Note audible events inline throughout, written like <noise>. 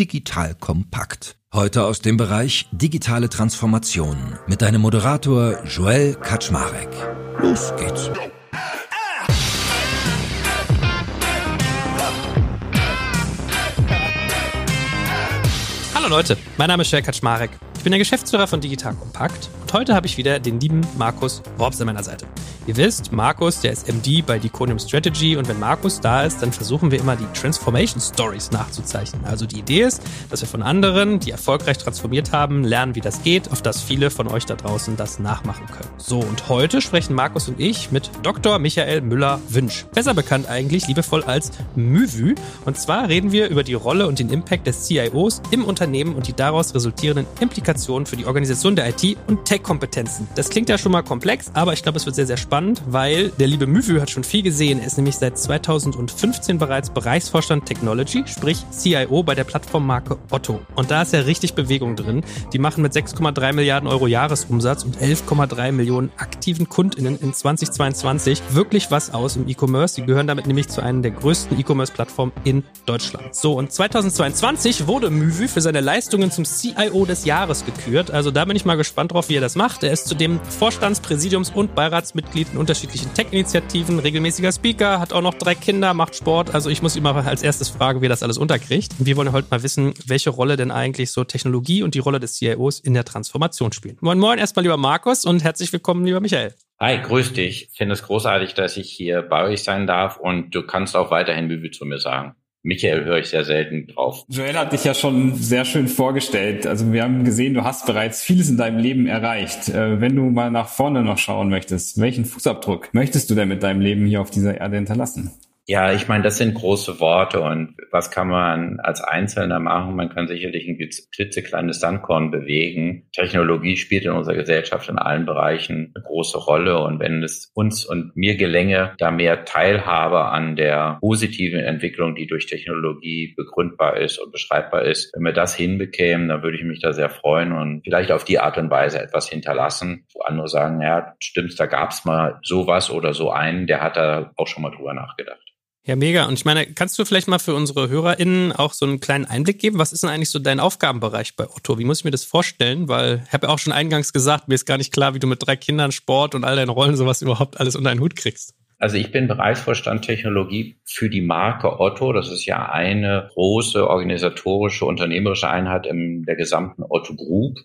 Digital Kompakt. Heute aus dem Bereich digitale Transformation mit deinem Moderator Joel Kaczmarek. Los geht's. Hallo Leute, mein Name ist Joel Kaczmarek. Ich bin der Geschäftsführer von Digital Kompakt und heute habe ich wieder den lieben Markus Worps an meiner Seite. Ihr wisst, Markus, der ist MD bei Deconium Strategy und wenn Markus da ist, dann versuchen wir immer die Transformation Stories nachzuzeichnen. Also die Idee ist, dass wir von anderen, die erfolgreich transformiert haben, lernen, wie das geht, auf dass viele von euch da draußen das nachmachen können. So, und heute sprechen Markus und ich mit Dr. Michael Müller-Wünsch. Besser bekannt eigentlich liebevoll als Müvü. Und zwar reden wir über die Rolle und den Impact des CIOs im Unternehmen und die daraus resultierenden Implikationen für die Organisation der IT- und Tech-Kompetenzen. Das klingt ja schon mal komplex, aber ich glaube, es wird sehr, sehr spannend, weil der liebe Müvü hat schon viel gesehen. Er ist nämlich seit 2015 bereits Bereichsvorstand Technology, sprich CIO bei der Plattformmarke Otto. Und da ist ja richtig Bewegung drin. Die machen mit 6,3 Milliarden Euro Jahresumsatz und 11,3 Millionen aktiven KundInnen in 2022 wirklich was aus im E-Commerce. Sie gehören damit nämlich zu einer der größten E-Commerce-Plattformen in Deutschland. So, und 2022 wurde Müvü für seine Leistungen zum CIO des Jahres gekürt. Also da bin ich mal gespannt drauf, wie er das macht. Er ist zudem Vorstands-, Präsidiums- und Beiratsmitglied in unterschiedlichen Tech-Initiativen, regelmäßiger Speaker, hat auch noch drei Kinder, macht Sport. Also ich muss mal als erstes fragen, wie er das alles unterkriegt. Und wir wollen heute mal wissen, welche Rolle denn eigentlich so Technologie und die Rolle des CIOs in der Transformation spielen. Moin Moin erstmal lieber Markus und herzlich willkommen lieber Michael. Hi, grüß dich. Ich finde es großartig, dass ich hier bei euch sein darf und du kannst auch weiterhin Bübi zu mir sagen. Michael höre ich sehr selten drauf. Joel hat dich ja schon sehr schön vorgestellt. Also wir haben gesehen, du hast bereits vieles in deinem Leben erreicht. Äh, wenn du mal nach vorne noch schauen möchtest, welchen Fußabdruck möchtest du denn mit deinem Leben hier auf dieser Erde hinterlassen? Ja, ich meine, das sind große Worte und was kann man als Einzelner machen? Man kann sicherlich ein klitzekleines Sandkorn bewegen. Technologie spielt in unserer Gesellschaft in allen Bereichen eine große Rolle und wenn es uns und mir gelänge, da mehr Teilhabe an der positiven Entwicklung, die durch Technologie begründbar ist und beschreibbar ist, wenn wir das hinbekämen, dann würde ich mich da sehr freuen und vielleicht auf die Art und Weise etwas hinterlassen, wo andere sagen, ja, stimmt, da gab es mal sowas oder so einen, der hat da auch schon mal drüber nachgedacht. Ja, mega. Und ich meine, kannst du vielleicht mal für unsere HörerInnen auch so einen kleinen Einblick geben? Was ist denn eigentlich so dein Aufgabenbereich bei Otto? Wie muss ich mir das vorstellen? Weil ich habe ja auch schon eingangs gesagt, mir ist gar nicht klar, wie du mit drei Kindern Sport und all deinen Rollen sowas überhaupt alles unter einen Hut kriegst. Also ich bin Bereichsvorstand Technologie für die Marke Otto. Das ist ja eine große organisatorische, unternehmerische Einheit in der gesamten Otto Group.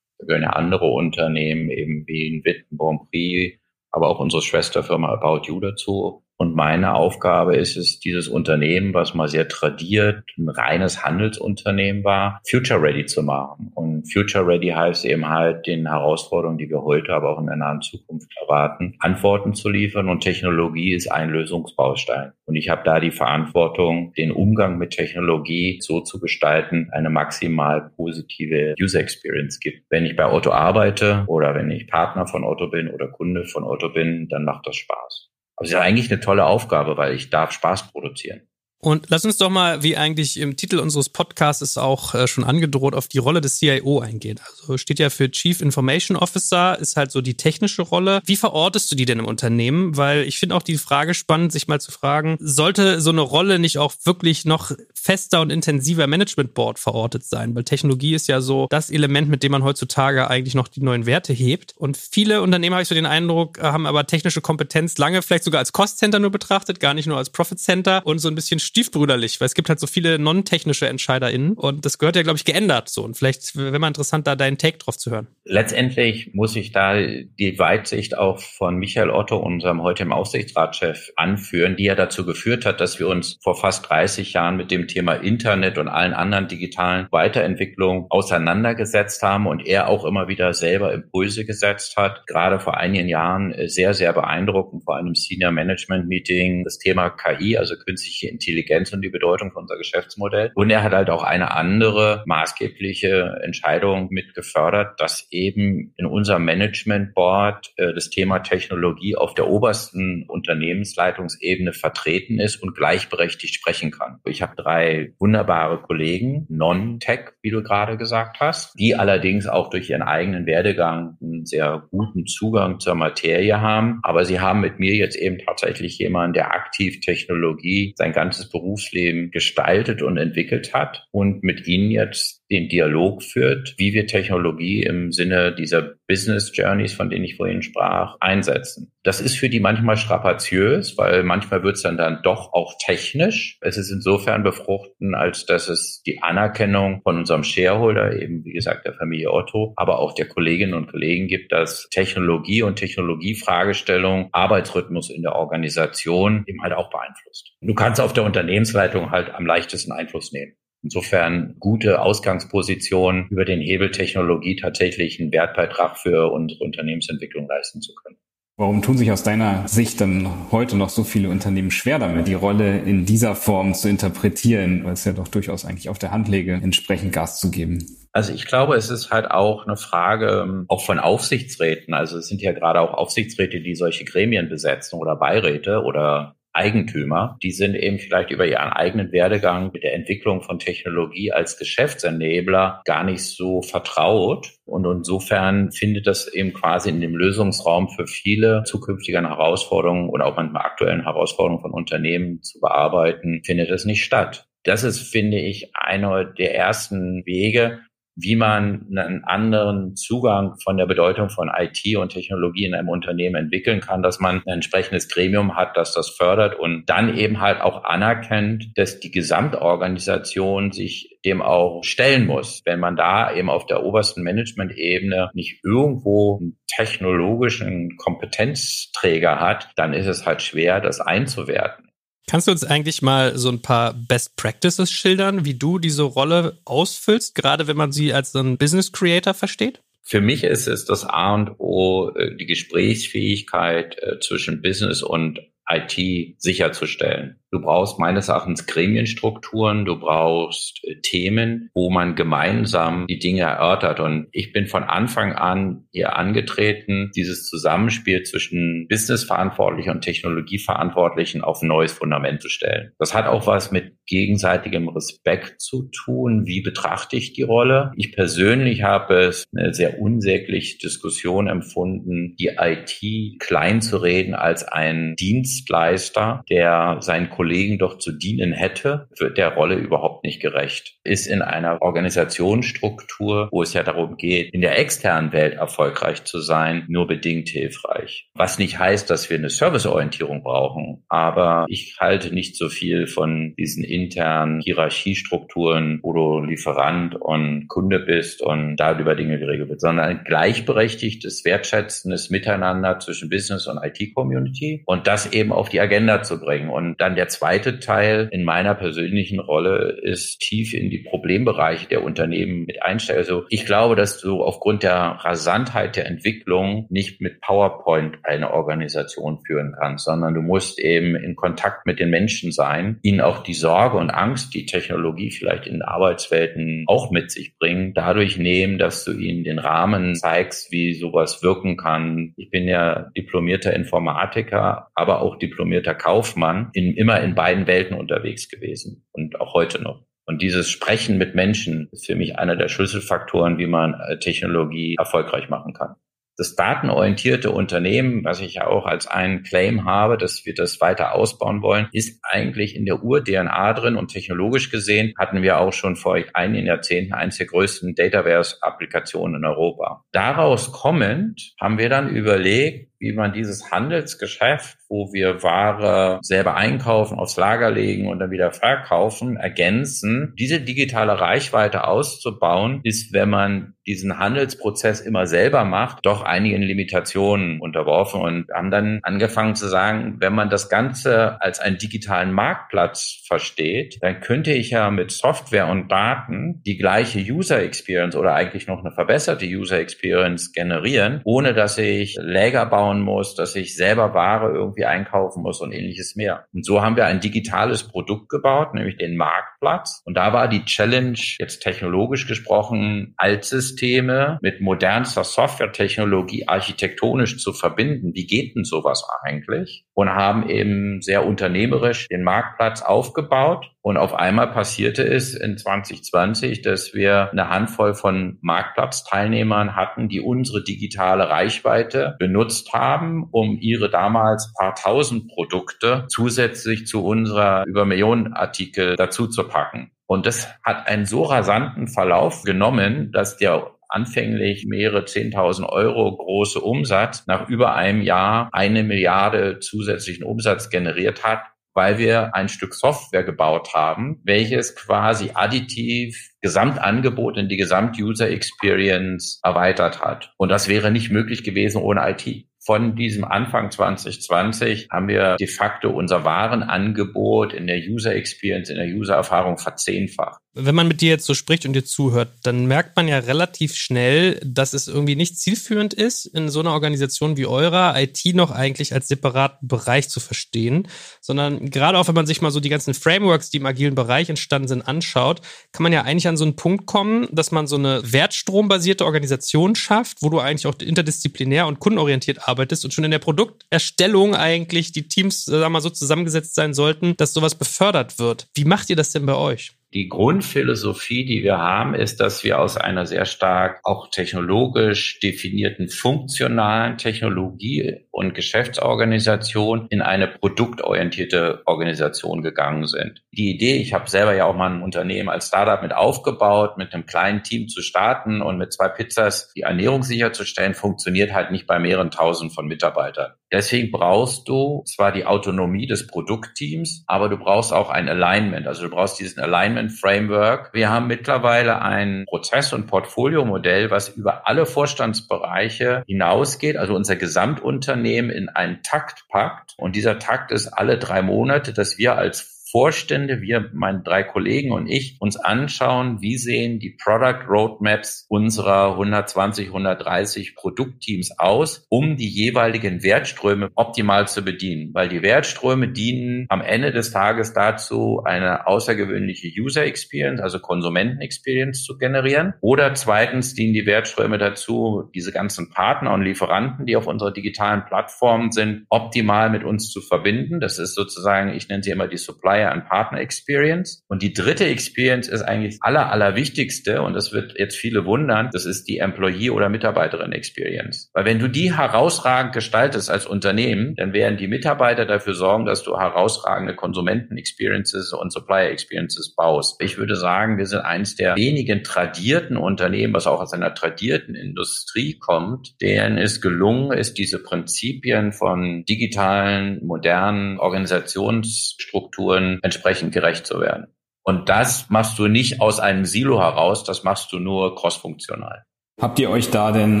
Da gehören ja andere Unternehmen eben wie in Witten, Prix, aber auch unsere Schwesterfirma About You dazu. Und meine Aufgabe ist es, dieses Unternehmen, was mal sehr tradiert, ein reines Handelsunternehmen war, future ready zu machen. Und future ready heißt eben halt, den Herausforderungen, die wir heute, aber auch in der nahen Zukunft erwarten, Antworten zu liefern. Und Technologie ist ein Lösungsbaustein. Und ich habe da die Verantwortung, den Umgang mit Technologie so zu gestalten, eine maximal positive User Experience gibt. Wenn ich bei Otto arbeite oder wenn ich Partner von Otto bin oder Kunde von Otto bin, dann macht das Spaß. Aber es ist ja eigentlich eine tolle Aufgabe, weil ich darf Spaß produzieren. Und lass uns doch mal, wie eigentlich im Titel unseres Podcasts auch äh, schon angedroht, auf die Rolle des CIO eingehen. Also steht ja für Chief Information Officer, ist halt so die technische Rolle. Wie verortest du die denn im Unternehmen? Weil ich finde auch die Frage spannend, sich mal zu fragen, sollte so eine Rolle nicht auch wirklich noch fester und intensiver Management Board verortet sein? Weil Technologie ist ja so das Element, mit dem man heutzutage eigentlich noch die neuen Werte hebt. Und viele Unternehmen, habe ich so den Eindruck, haben aber technische Kompetenz lange vielleicht sogar als Cost Center nur betrachtet, gar nicht nur als Profit Center und so ein bisschen stiefbrüderlich, weil es gibt halt so viele non-technische EntscheiderInnen und das gehört ja, glaube ich, geändert so. Und vielleicht wäre mal interessant, da deinen Take drauf zu hören. Letztendlich muss ich da die Weitsicht auch von Michael Otto, unserem heute im Aufsichtsratschef, anführen, die ja dazu geführt hat, dass wir uns vor fast 30 Jahren mit dem Thema Internet und allen anderen digitalen Weiterentwicklungen auseinandergesetzt haben und er auch immer wieder selber Impulse gesetzt hat. Gerade vor einigen Jahren sehr, sehr beeindruckend vor einem Senior Management Meeting das Thema KI, also künstliche Intelligenz Intelligenz und die Bedeutung von unser Geschäftsmodell. Und er hat halt auch eine andere maßgebliche Entscheidung mit gefördert, dass eben in unserem Management Board äh, das Thema Technologie auf der obersten Unternehmensleitungsebene vertreten ist und gleichberechtigt sprechen kann. Ich habe drei wunderbare Kollegen, Non-Tech, wie du gerade gesagt hast, die allerdings auch durch ihren eigenen Werdegang einen sehr guten Zugang zur Materie haben. Aber sie haben mit mir jetzt eben tatsächlich jemanden, der aktiv Technologie sein ganzes Berufsleben gestaltet und entwickelt hat und mit ihnen jetzt den Dialog führt, wie wir Technologie im Sinne dieser Business Journeys, von denen ich vorhin sprach, einsetzen. Das ist für die manchmal strapaziös, weil manchmal wird es dann, dann doch auch technisch. Es ist insofern befruchten, als dass es die Anerkennung von unserem Shareholder, eben wie gesagt der Familie Otto, aber auch der Kolleginnen und Kollegen gibt, dass Technologie und Technologiefragestellung Arbeitsrhythmus in der Organisation eben halt auch beeinflusst. Du kannst auf der Unternehmensleitung halt am leichtesten Einfluss nehmen. Insofern gute Ausgangsposition über den Hebel Technologie tatsächlich einen Wertbeitrag für unsere Unternehmensentwicklung leisten zu können. Warum tun sich aus deiner Sicht dann heute noch so viele Unternehmen schwer damit, die Rolle in dieser Form zu interpretieren, weil es ja doch durchaus eigentlich auf der Hand lege, entsprechend Gas zu geben? Also ich glaube, es ist halt auch eine Frage ähm, auch von Aufsichtsräten. Also es sind ja gerade auch Aufsichtsräte, die solche Gremien besetzen oder Beiräte oder Eigentümer, die sind eben vielleicht über ihren eigenen Werdegang mit der Entwicklung von Technologie als Geschäftsennebler gar nicht so vertraut. Und insofern findet das eben quasi in dem Lösungsraum für viele zukünftige Herausforderungen oder auch manchmal aktuellen Herausforderungen von Unternehmen zu bearbeiten, findet es nicht statt. Das ist, finde ich, einer der ersten Wege, wie man einen anderen Zugang von der Bedeutung von IT und Technologie in einem Unternehmen entwickeln kann, dass man ein entsprechendes Gremium hat, das das fördert und dann eben halt auch anerkennt, dass die Gesamtorganisation sich dem auch stellen muss. Wenn man da eben auf der obersten Management-Ebene nicht irgendwo einen technologischen Kompetenzträger hat, dann ist es halt schwer, das einzuwerten. Kannst du uns eigentlich mal so ein paar Best Practices schildern, wie du diese Rolle ausfüllst, gerade wenn man sie als so ein Business Creator versteht? Für mich ist es das A und O, äh, die Gesprächsfähigkeit äh, zwischen Business und IT sicherzustellen. Du brauchst meines Erachtens Gremienstrukturen, du brauchst äh, Themen, wo man gemeinsam die Dinge erörtert. Und ich bin von Anfang an hier angetreten, dieses Zusammenspiel zwischen Businessverantwortlichen und Technologieverantwortlichen auf ein neues Fundament zu stellen. Das hat auch was mit gegenseitigem Respekt zu tun. Wie betrachte ich die Rolle? Ich persönlich habe es eine sehr unsägliche Diskussion empfunden, die IT klein zu reden als ein Dienstleister, der seinen Kollegen doch zu dienen hätte, wird der Rolle überhaupt nicht gerecht. Ist in einer Organisationsstruktur, wo es ja darum geht, in der externen Welt erfolgreich zu sein, nur bedingt hilfreich. Was nicht heißt, dass wir eine Serviceorientierung brauchen, aber ich halte nicht so viel von diesen internen Hierarchiestrukturen, wo du Lieferant und Kunde bist und da über Dinge geregelt wird, sondern ein gleichberechtigtes, wertschätzendes Miteinander zwischen Business und IT-Community und das eben auf die Agenda zu bringen. Und dann der zweite Teil in meiner persönlichen Rolle ist tief in die Problembereiche der Unternehmen mit einsteigen. Also ich glaube, dass du aufgrund der Rasantheit der Entwicklung nicht mit PowerPoint eine Organisation führen kannst, sondern du musst eben in Kontakt mit den Menschen sein, ihnen auch die Sorge und Angst, die Technologie vielleicht in Arbeitswelten auch mit sich bringt, dadurch nehmen, dass du ihnen den Rahmen zeigst, wie sowas wirken kann. Ich bin ja diplomierter Informatiker, aber auch diplomierter Kaufmann, in, immer in beiden Welten unterwegs gewesen und auch heute noch. Und dieses Sprechen mit Menschen ist für mich einer der Schlüsselfaktoren, wie man äh, Technologie erfolgreich machen kann. Das datenorientierte Unternehmen, was ich ja auch als einen Claim habe, dass wir das weiter ausbauen wollen, ist eigentlich in der Ur-DNA drin und technologisch gesehen hatten wir auch schon vor einigen Jahrzehnten eines der größten Dataverse-Applikationen in Europa. Daraus kommend haben wir dann überlegt, wie man dieses Handelsgeschäft, wo wir Ware selber einkaufen, aufs Lager legen und dann wieder verkaufen, ergänzen, diese digitale Reichweite auszubauen, ist, wenn man diesen Handelsprozess immer selber macht, doch einigen Limitationen unterworfen. Und haben dann angefangen zu sagen, wenn man das Ganze als einen digitalen Marktplatz versteht, dann könnte ich ja mit Software und Daten die gleiche User Experience oder eigentlich noch eine verbesserte User Experience generieren, ohne dass ich Läger bauen muss, dass ich selber Ware irgendwie irgendwie einkaufen muss und ähnliches mehr. Und so haben wir ein digitales Produkt gebaut, nämlich den Marktplatz. Und da war die Challenge, jetzt technologisch gesprochen, Altsysteme mit modernster Softwaretechnologie architektonisch zu verbinden. Wie geht denn sowas eigentlich? Und haben eben sehr unternehmerisch den Marktplatz aufgebaut. Und auf einmal passierte es in 2020, dass wir eine Handvoll von Marktplatzteilnehmern hatten, die unsere digitale Reichweite benutzt haben, um ihre damals paar tausend Produkte zusätzlich zu unserer über Millionen Artikel dazu zu packen. Und das hat einen so rasanten Verlauf genommen, dass der anfänglich mehrere 10.000 Euro große Umsatz nach über einem Jahr eine Milliarde zusätzlichen Umsatz generiert hat, weil wir ein Stück Software gebaut haben, welches quasi additiv Gesamtangebot in die Gesamt-User Experience erweitert hat. Und das wäre nicht möglich gewesen ohne IT von diesem Anfang 2020 haben wir de facto unser Warenangebot in der User Experience, in der User Erfahrung verzehnfacht. Wenn man mit dir jetzt so spricht und dir zuhört, dann merkt man ja relativ schnell, dass es irgendwie nicht zielführend ist, in so einer Organisation wie eurer IT noch eigentlich als separaten Bereich zu verstehen, sondern gerade auch wenn man sich mal so die ganzen Frameworks, die im agilen Bereich entstanden sind, anschaut, kann man ja eigentlich an so einen Punkt kommen, dass man so eine wertstrombasierte Organisation schafft, wo du eigentlich auch interdisziplinär und kundenorientiert arbeitest und schon in der Produkterstellung eigentlich die Teams, sagen wir mal, so zusammengesetzt sein sollten, dass sowas befördert wird. Wie macht ihr das denn bei euch? Die Grundphilosophie, die wir haben, ist, dass wir aus einer sehr stark auch technologisch definierten funktionalen Technologie und Geschäftsorganisation in eine produktorientierte Organisation gegangen sind. Die Idee, ich habe selber ja auch mal ein Unternehmen als Startup mit aufgebaut, mit einem kleinen Team zu starten und mit zwei Pizzas die Ernährung sicherzustellen, funktioniert halt nicht bei mehreren tausend von Mitarbeitern. Deswegen brauchst du zwar die Autonomie des Produktteams, aber du brauchst auch ein Alignment. Also du brauchst diesen Alignment Framework. Wir haben mittlerweile ein Prozess- und Portfoliomodell, was über alle Vorstandsbereiche hinausgeht, also unser Gesamtunternehmen in einen Takt packt. Und dieser Takt ist alle drei Monate, dass wir als Vorstände, wir, meine drei Kollegen und ich, uns anschauen, wie sehen die Product Roadmaps unserer 120, 130 Produktteams aus, um die jeweiligen Wertströme optimal zu bedienen. Weil die Wertströme dienen am Ende des Tages dazu, eine außergewöhnliche User Experience, also Konsumenten Experience zu generieren. Oder zweitens dienen die Wertströme dazu, diese ganzen Partner und Lieferanten, die auf unserer digitalen Plattform sind, optimal mit uns zu verbinden. Das ist sozusagen, ich nenne sie immer die Supplier Supplier and Partner Experience. Und die dritte Experience ist eigentlich aller, allerwichtigste und das wird jetzt viele wundern, das ist die Employee- oder Mitarbeiterin Experience. Weil wenn du die herausragend gestaltest als Unternehmen, dann werden die Mitarbeiter dafür sorgen, dass du herausragende Konsumenten-Experiences und Supplier-Experiences baust. Ich würde sagen, wir sind eines der wenigen tradierten Unternehmen, was auch aus einer tradierten Industrie kommt, deren es gelungen ist, diese Prinzipien von digitalen, modernen Organisationsstrukturen entsprechend gerecht zu werden. Und das machst du nicht aus einem Silo heraus, das machst du nur crossfunktional. Habt ihr euch da denn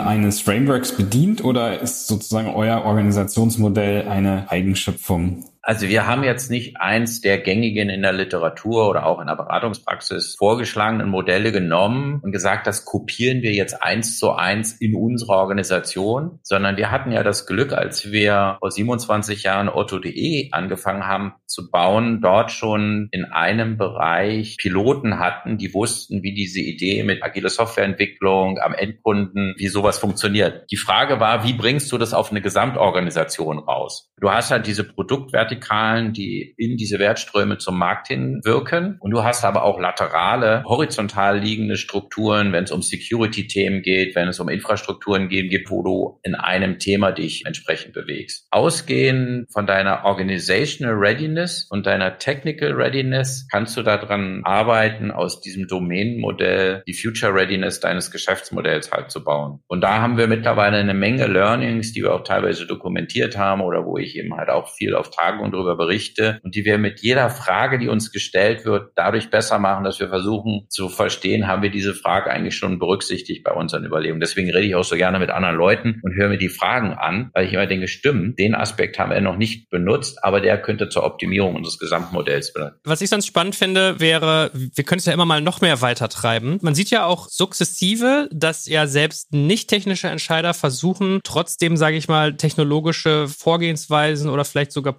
eines Frameworks bedient oder ist sozusagen euer Organisationsmodell eine Eigenschöpfung? Also wir haben jetzt nicht eins der gängigen in der Literatur oder auch in der Beratungspraxis vorgeschlagenen Modelle genommen und gesagt, das kopieren wir jetzt eins zu eins in unserer Organisation, sondern wir hatten ja das Glück, als wir vor 27 Jahren Otto.de angefangen haben zu bauen, dort schon in einem Bereich Piloten hatten, die wussten, wie diese Idee mit agile Softwareentwicklung am Endkunden, wie sowas funktioniert. Die Frage war, wie bringst du das auf eine Gesamtorganisation raus? Du hast halt diese Produktwerte Vertikalen, die in diese Wertströme zum Markt hin wirken. Und du hast aber auch laterale, horizontal liegende Strukturen, wenn es um Security-Themen geht, wenn es um Infrastrukturen geht, wo du in einem Thema dich entsprechend bewegst. Ausgehend von deiner Organizational Readiness und deiner Technical Readiness kannst du daran arbeiten, aus diesem Domänenmodell die Future Readiness deines Geschäftsmodells halt zu bauen. Und da haben wir mittlerweile eine Menge Learnings, die wir auch teilweise dokumentiert haben oder wo ich eben halt auch viel auf Tagung Tagen und darüber berichte und die wir mit jeder Frage, die uns gestellt wird, dadurch besser machen, dass wir versuchen zu verstehen, haben wir diese Frage eigentlich schon berücksichtigt bei unseren Überlegungen. Deswegen rede ich auch so gerne mit anderen Leuten und höre mir die Fragen an, weil ich immer denke, stimmt, den Aspekt haben wir noch nicht benutzt, aber der könnte zur Optimierung unseres Gesamtmodells bedeuten. Was ich sonst spannend finde, wäre, wir können es ja immer mal noch mehr weiter treiben. Man sieht ja auch sukzessive, dass ja selbst nicht technische Entscheider versuchen, trotzdem, sage ich mal, technologische Vorgehensweisen oder vielleicht sogar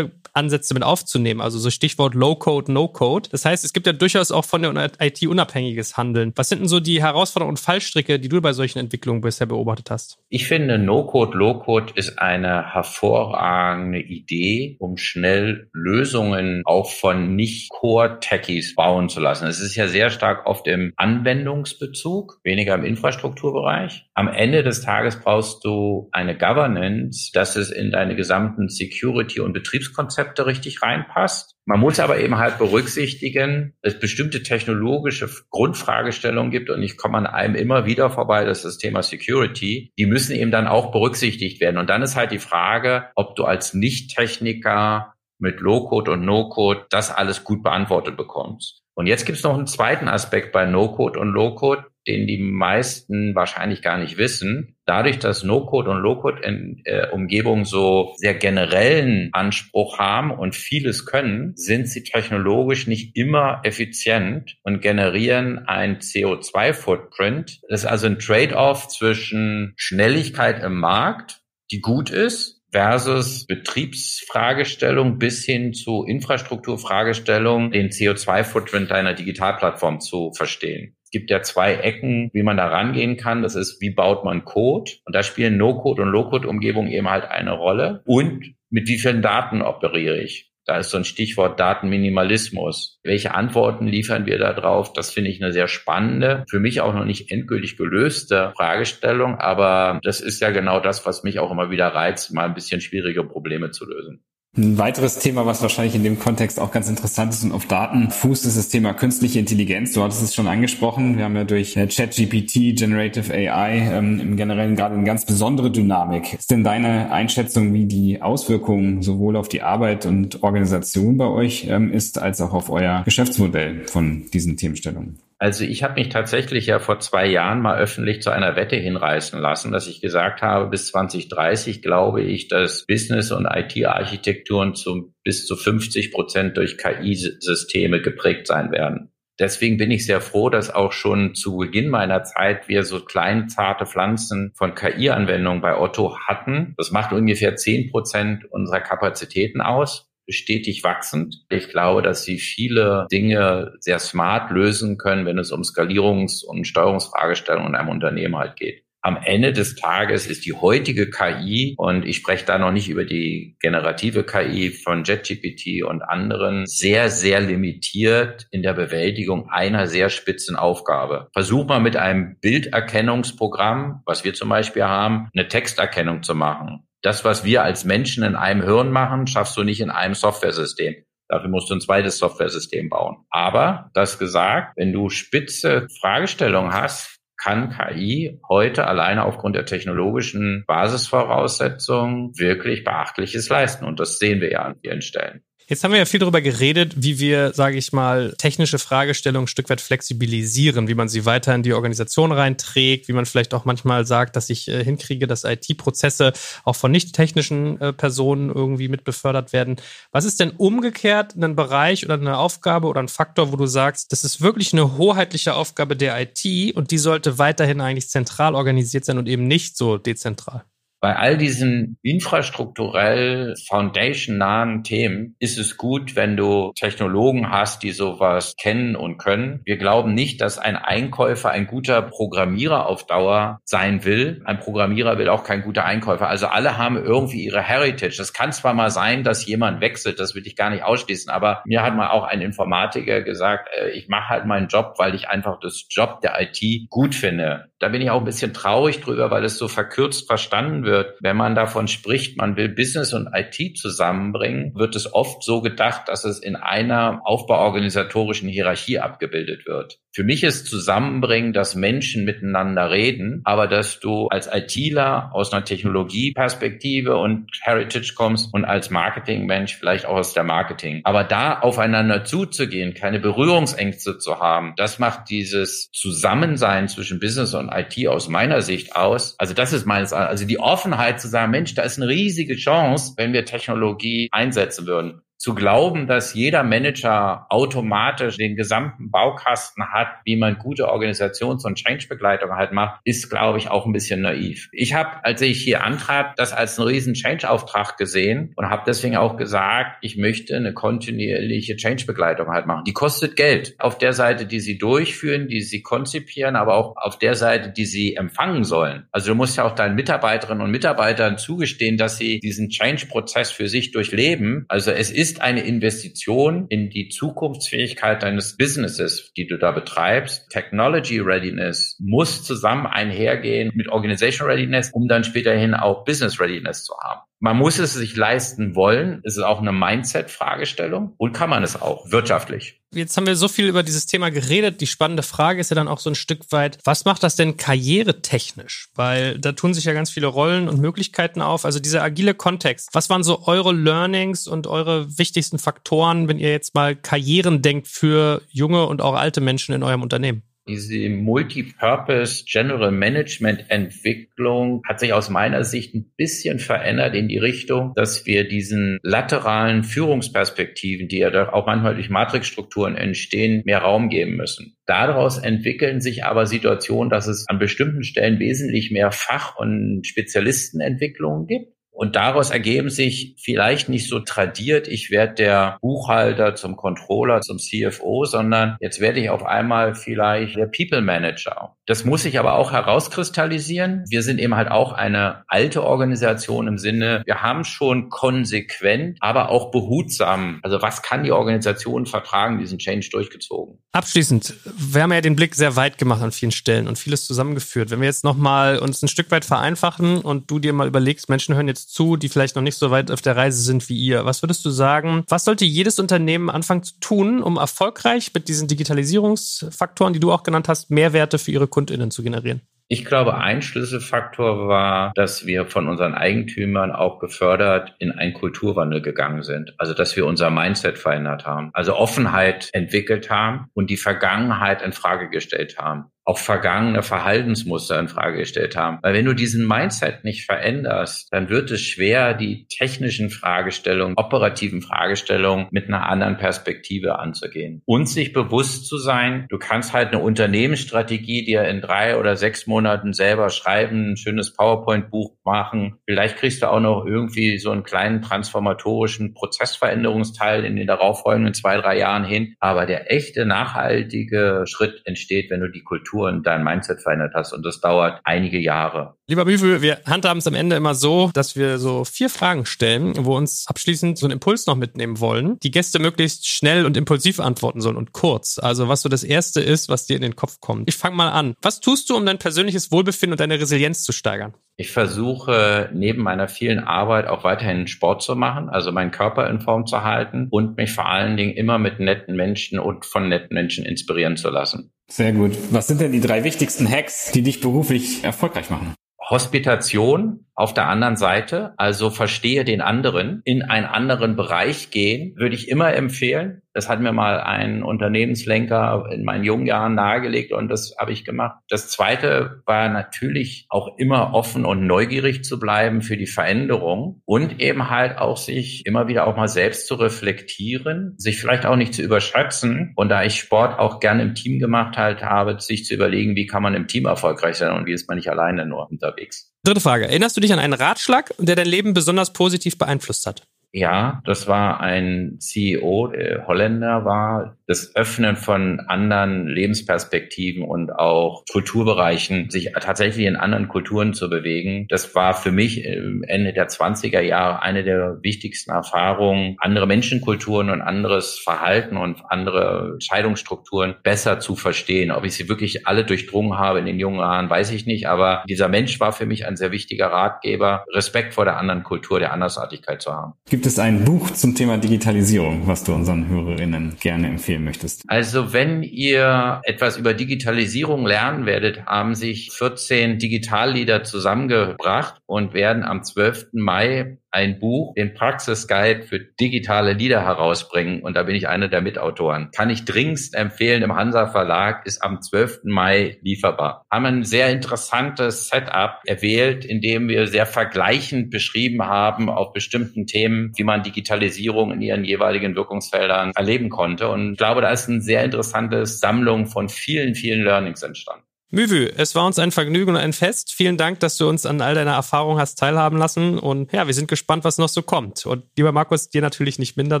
Programmieransätze mit aufzunehmen. Also so Stichwort Low-Code, No-Code. Das heißt, es gibt ja durchaus auch von der IT unabhängiges Handeln. Was sind denn so die Herausforderungen und Fallstricke, die du bei solchen Entwicklungen bisher beobachtet hast? Ich finde, No-Code, Low-Code ist eine hervorragende Idee, um schnell Lösungen auch von nicht-Core-Techies bauen zu lassen. Es ist ja sehr stark oft im Anwendungsbezug, weniger im Infrastrukturbereich. Am Ende des Tages brauchst du eine Governance, dass es in deine gesamten Security- und Betriebskonzepte richtig reinpasst. Man muss aber eben halt berücksichtigen, dass es bestimmte technologische Grundfragestellungen gibt und ich komme an einem immer wieder vorbei, das ist das Thema Security. Die müssen eben dann auch berücksichtigt werden. Und dann ist halt die Frage, ob du als Nicht-Techniker mit Low-Code und No-Code das alles gut beantwortet bekommst. Und jetzt gibt es noch einen zweiten Aspekt bei No-Code und Low-Code, den die meisten wahrscheinlich gar nicht wissen. Dadurch, dass No-Code und Low-Code-Umgebungen äh, so sehr generellen Anspruch haben und vieles können, sind sie technologisch nicht immer effizient und generieren ein CO2-Footprint. Das ist also ein Trade-off zwischen Schnelligkeit im Markt, die gut ist, versus Betriebsfragestellung bis hin zu Infrastrukturfragestellung, den CO2-Footprint deiner Digitalplattform zu verstehen. Gibt ja zwei Ecken, wie man da rangehen kann. Das ist, wie baut man Code? Und da spielen No-Code und Low-Code-Umgebungen eben halt eine Rolle. Und mit wie vielen Daten operiere ich? Da ist so ein Stichwort Datenminimalismus. Welche Antworten liefern wir da drauf? Das finde ich eine sehr spannende, für mich auch noch nicht endgültig gelöste Fragestellung. Aber das ist ja genau das, was mich auch immer wieder reizt, mal ein bisschen schwierige Probleme zu lösen. Ein weiteres Thema, was wahrscheinlich in dem Kontext auch ganz interessant ist und auf Daten fußt, ist das Thema künstliche Intelligenz. Du hattest es schon angesprochen. Wir haben ja durch äh, ChatGPT, Generative AI ähm, im Generellen gerade eine ganz besondere Dynamik. Ist denn deine Einschätzung, wie die Auswirkungen sowohl auf die Arbeit und Organisation bei euch ähm, ist, als auch auf euer Geschäftsmodell von diesen Themenstellungen? Also ich habe mich tatsächlich ja vor zwei Jahren mal öffentlich zu einer Wette hinreißen lassen, dass ich gesagt habe, bis 2030 glaube ich, dass Business- und IT-Architekturen zu bis zu 50 Prozent durch KI-Systeme geprägt sein werden. Deswegen bin ich sehr froh, dass auch schon zu Beginn meiner Zeit wir so klein zarte Pflanzen von KI-Anwendungen bei Otto hatten. Das macht ungefähr 10 Prozent unserer Kapazitäten aus stetig wachsend. Ich glaube, dass sie viele Dinge sehr smart lösen können, wenn es um Skalierungs- und Steuerungsfragestellungen in einem Unternehmen halt geht. Am Ende des Tages ist die heutige KI, und ich spreche da noch nicht über die generative KI von JetGPT und anderen, sehr, sehr limitiert in der Bewältigung einer sehr spitzen Aufgabe. Versuch mal mit einem Bilderkennungsprogramm, was wir zum Beispiel haben, eine Texterkennung zu machen das, was wir als Menschen in einem Hirn machen, schaffst du nicht in einem Softwaresystem. Dafür musst du ein zweites Softwaresystem bauen. Aber das gesagt, wenn du spitze Fragestellungen hast, kann KI heute alleine aufgrund der technologischen Basisvoraussetzungen wirklich Beachtliches leisten. Und das sehen wir ja an vielen Stellen. Jetzt haben wir ja viel darüber geredet, wie wir, sage ich mal, technische Fragestellungen ein Stück weit flexibilisieren, wie man sie weiter in die Organisation reinträgt, wie man vielleicht auch manchmal sagt, dass ich äh, hinkriege, dass IT-Prozesse auch von nicht technischen äh, Personen irgendwie mit befördert werden. Was ist denn umgekehrt ein Bereich oder eine Aufgabe oder ein Faktor, wo du sagst, das ist wirklich eine hoheitliche Aufgabe der IT und die sollte weiterhin eigentlich zentral organisiert sein und eben nicht so dezentral? Bei all diesen infrastrukturell foundation-nahen Themen ist es gut, wenn du Technologen hast, die sowas kennen und können. Wir glauben nicht, dass ein Einkäufer ein guter Programmierer auf Dauer sein will. Ein Programmierer will auch kein guter Einkäufer. Also alle haben irgendwie ihre Heritage. Das kann zwar mal sein, dass jemand wechselt, das will ich gar nicht ausschließen, aber mir hat mal auch ein Informatiker gesagt, äh, ich mache halt meinen Job, weil ich einfach das Job der IT gut finde Da bin ich auch ein bisschen traurig drüber, weil es so verkürzt verstanden wird. Wenn man davon spricht, man will Business und IT zusammenbringen, wird es oft so gedacht, dass es in einer aufbauorganisatorischen Hierarchie abgebildet wird. Für mich ist Zusammenbringen, dass Menschen miteinander reden, aber dass du als ITler aus einer Technologieperspektive und Heritage kommst und als Marketingmensch vielleicht auch aus der Marketing. Aber da aufeinander zuzugehen, keine Berührungsängste zu haben, das macht dieses Zusammensein zwischen Business und IT aus meiner Sicht aus. Also das ist meines, also die Offenheit zu sagen, Mensch, da ist eine riesige Chance, wenn wir Technologie einsetzen würden zu glauben, dass jeder Manager automatisch den gesamten Baukasten hat, wie man gute Organisations- und Change-Begleitung halt macht, ist, glaube ich, auch ein bisschen naiv. Ich habe, als ich hier antrat, das als einen riesen Change-Auftrag gesehen und habe deswegen auch gesagt, ich möchte eine kontinuierliche Change-Begleitung halt machen. Die kostet Geld. Auf der Seite, die sie durchführen, die sie konzipieren, aber auch auf der Seite, die sie empfangen sollen. Also du musst ja auch deinen Mitarbeiterinnen und Mitarbeitern zugestehen, dass sie diesen Change-Prozess für sich durchleben. Also es ist ist eine Investition in die Zukunftsfähigkeit deines Businesses, die du da betreibst. Technology Readiness muss zusammen einhergehen mit Organization Readiness, um dann späterhin auch Business Readiness zu haben. Man muss es sich leisten wollen. Es ist auch eine Mindset-Fragestellung. Und kann man es auch wirtschaftlich? Jetzt haben wir so viel über dieses Thema geredet. Die spannende Frage ist ja dann auch so ein Stück weit, was macht das denn karrieretechnisch? Weil da tun sich ja ganz viele Rollen und Möglichkeiten auf. Also dieser agile Kontext. Was waren so eure Learnings und eure wichtigsten Faktoren, wenn ihr jetzt mal Karrieren denkt für junge und auch alte Menschen in eurem Unternehmen? Diese Multipurpose General Management Entwicklung hat sich aus meiner Sicht ein bisschen verändert in die Richtung, dass wir diesen lateralen Führungsperspektiven, die ja doch auch manchmal durch Matrixstrukturen entstehen, mehr Raum geben müssen. Daraus entwickeln sich aber Situationen, dass es an bestimmten Stellen wesentlich mehr Fach- und Spezialistenentwicklungen gibt und daraus ergeben sich vielleicht nicht so tradiert, ich werde der Buchhalter zum Controller, zum CFO, sondern jetzt werde ich auf einmal vielleicht der People Manager. Das muss sich aber auch herauskristallisieren. Wir sind eben halt auch eine alte Organisation im Sinne, wir haben schon konsequent, aber auch behutsam, also was kann die Organisation vertragen, diesen Change durchgezogen. Abschließend, wir haben ja den Blick sehr weit gemacht an vielen Stellen und vieles zusammengeführt. Wenn wir jetzt nochmal uns ein Stück weit vereinfachen und du dir mal überlegst, Menschen hören jetzt zu, die vielleicht noch nicht so weit auf der Reise sind wie ihr. Was würdest du sagen, was sollte jedes Unternehmen anfangen zu tun, um erfolgreich mit diesen Digitalisierungsfaktoren, die du auch genannt hast, Mehrwerte für ihre KundInnen zu generieren? Ich glaube, ein Schlüsselfaktor war, dass wir von unseren Eigentümern auch gefördert in einen Kulturwandel gegangen sind. Also, dass wir unser Mindset verändert haben. Also Offenheit entwickelt haben und die Vergangenheit in Frage gestellt haben auch vergangene Verhaltensmuster in Frage gestellt haben. Weil wenn du diesen Mindset nicht veränderst, dann wird es schwer, die technischen Fragestellungen, operativen Fragestellungen mit einer anderen Perspektive anzugehen. Und sich bewusst zu sein, du kannst halt eine Unternehmensstrategie dir in drei oder sechs Monaten selber schreiben, ein schönes PowerPoint-Buch machen. Vielleicht kriegst du auch noch irgendwie so einen kleinen transformatorischen Prozessveränderungsteil in den darauffolgenden zwei, drei Jahren hin. Aber der echte nachhaltige Schritt entsteht, wenn du die Kultur Kultur und dein Mindset verändert hast. Und das dauert einige Jahre. Lieber Büfel, wir handhaben es am Ende immer so, dass wir so vier Fragen stellen, wo uns abschließend so einen Impuls noch mitnehmen wollen. Die Gäste möglichst schnell und impulsiv antworten sollen und kurz. Also was so das Erste ist, was dir in den Kopf kommt. Ich fange mal an. Was tust du, um dein persönliches Wohlbefinden und deine Resilienz zu steigern? Ich versuche neben meiner vielen Arbeit auch weiterhin Sport zu machen, also meinen Körper in Form zu halten und mich vor allen Dingen immer mit netten Menschen und von netten Menschen inspirieren zu lassen. Sehr gut. Was sind denn die drei wichtigsten Hacks, die dich beruflich erfolgreich machen? Hospitation auf der anderen Seite, also verstehe den anderen, in einen anderen Bereich gehen, würde ich immer empfehlen. Das hat mir mal ein Unternehmenslenker in meinen jungen Jahren nahegelegt und das habe ich gemacht. Das zweite war natürlich auch immer offen und neugierig zu bleiben für die Veränderung und eben halt auch sich immer wieder auch mal selbst zu reflektieren, sich vielleicht auch nicht zu überschätzen. Und da ich Sport auch gerne im Team gemacht halt habe, sich zu überlegen, wie kann man im Team erfolgreich sein und wie ist man nicht alleine nur unterwegs. Dritte Frage. Erinnerst du dich an einen Ratschlag, der dein Leben besonders positiv beeinflusst hat? Ja, das war ein CEO, der Holländer war, das Öffnen von anderen Lebensperspektiven und auch Kulturbereichen, sich tatsächlich in anderen Kulturen zu bewegen. Das war für mich Ende der 20er Jahre eine der wichtigsten Erfahrungen, andere Menschenkulturen und anderes Verhalten und andere Entscheidungsstrukturen besser zu verstehen. Ob ich sie wirklich alle durchdrungen habe in den jungen Jahren, weiß ich nicht, aber dieser Mensch war für mich ein sehr wichtiger Ratgeber, Respekt vor der anderen Kultur, der Andersartigkeit zu haben. Gibt es ein Buch zum Thema Digitalisierung, was du unseren Hörerinnen gerne empfehlen möchtest? Also wenn ihr etwas über Digitalisierung lernen werdet, haben sich 14 Digitalleader zusammengebracht und werden am 12. Mai ein Buch, den Praxisguide für digitale Lieder herausbringen. Und da bin ich einer der Mitautoren. Kann ich dringendst empfehlen im Hansa Verlag, ist am 12. Mai lieferbar. Haben ein sehr interessantes Setup erwählt, in dem wir sehr vergleichend beschrieben haben auf bestimmten Themen, wie man Digitalisierung in ihren jeweiligen Wirkungsfeldern erleben konnte. Und ich glaube, da ist eine sehr interessante Sammlung von vielen, vielen Learnings entstanden. Müvü, es war uns ein Vergnügen und ein Fest. Vielen Dank, dass du uns an all deiner Erfahrung hast teilhaben lassen. Und ja, wir sind gespannt, was noch so kommt. Und lieber Markus, dir natürlich nicht minder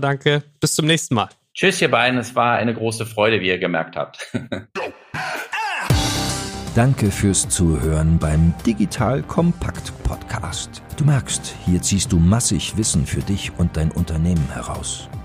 danke. Bis zum nächsten Mal. Tschüss, ihr beiden. Es war eine große Freude, wie ihr gemerkt habt. <laughs> Danke fürs Zuhören beim Digital Kompakt Podcast. Du merkst, hier ziehst du massig Wissen für dich und dein Unternehmen heraus.